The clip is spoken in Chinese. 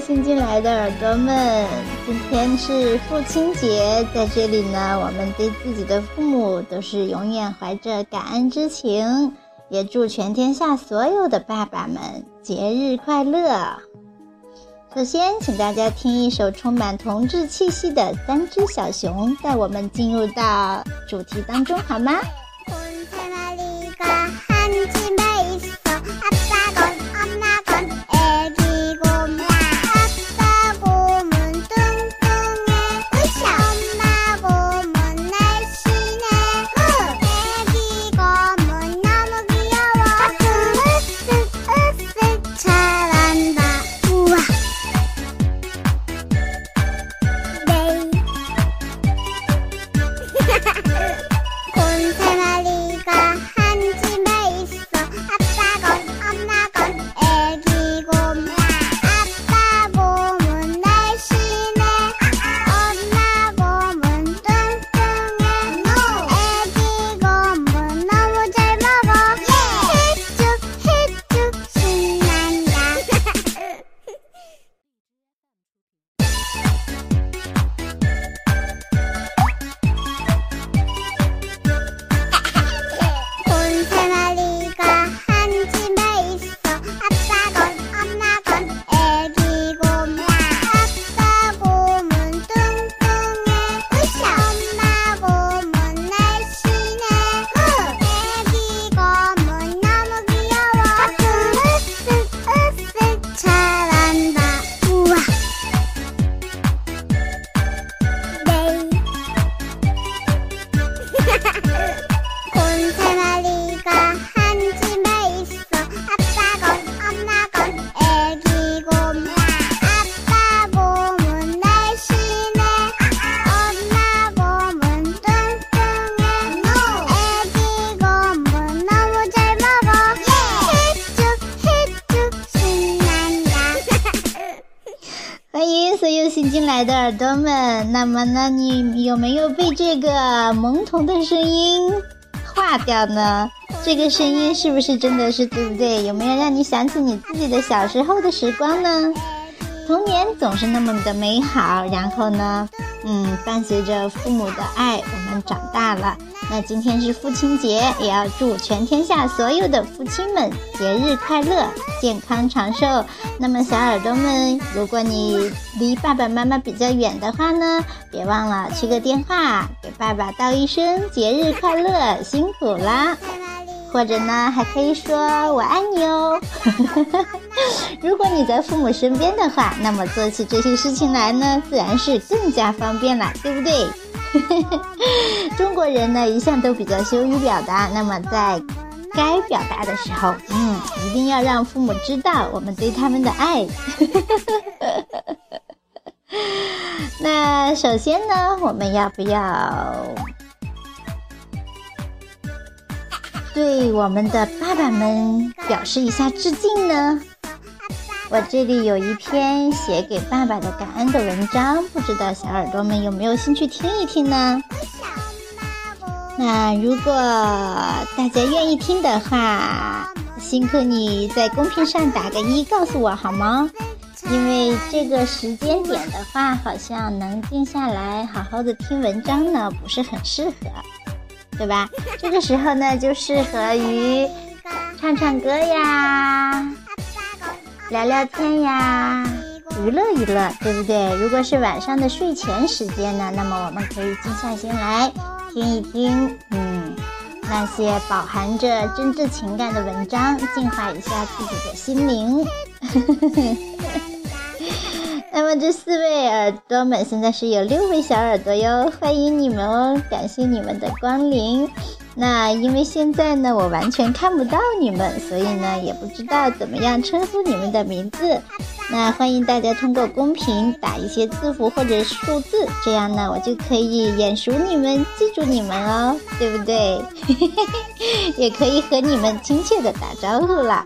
新进来的耳朵们，今天是父亲节，在这里呢，我们对自己的父母都是永远怀着感恩之情，也祝全天下所有的爸爸们节日快乐。首先，请大家听一首充满童稚气息的《三只小熊》，带我们进入到主题当中，好吗？新进来的耳朵们，那么呢，你有没有被这个萌童的声音化掉呢？这个声音是不是真的是对不对？有没有让你想起你自己的小时候的时光呢？童年总是那么的美好，然后呢，嗯，伴随着父母的爱，我们长大了。那今天是父亲节，也要祝全天下所有的父亲们节日快乐，健康长寿。那么小耳朵们，如果你离爸爸妈妈比较远的话呢，别忘了去个电话，给爸爸道一声节日快乐，辛苦啦。或者呢，还可以说我爱你哦。如果你在父母身边的话，那么做起这些事情来呢，自然是更加方便了，对不对？中国人呢，一向都比较羞于表达。那么在该表达的时候，嗯，一定要让父母知道我们对他们的爱。那首先呢，我们要不要对我们的爸爸们表示一下致敬呢？我这里有一篇写给爸爸的感恩的文章，不知道小耳朵们有没有兴趣听一听呢？那如果大家愿意听的话，辛苦你在公屏上打个一，告诉我好吗？因为这个时间点的话，好像能静下来好好的听文章呢，不是很适合，对吧？这个时候呢，就适合于唱唱歌呀。聊聊天呀，娱乐娱乐，对不对？如果是晚上的睡前时间呢，那么我们可以静下心来听一听，嗯，那些饱含着真挚情感的文章，净化一下自己的心灵。那么这四位耳朵们，现在是有六位小耳朵哟，欢迎你们哦，感谢你们的光临。那因为现在呢，我完全看不到你们，所以呢，也不知道怎么样称呼你们的名字。那欢迎大家通过公屏打一些字符或者数字，这样呢，我就可以眼熟你们，记住你们哦，对不对？也可以和你们亲切的打招呼啦。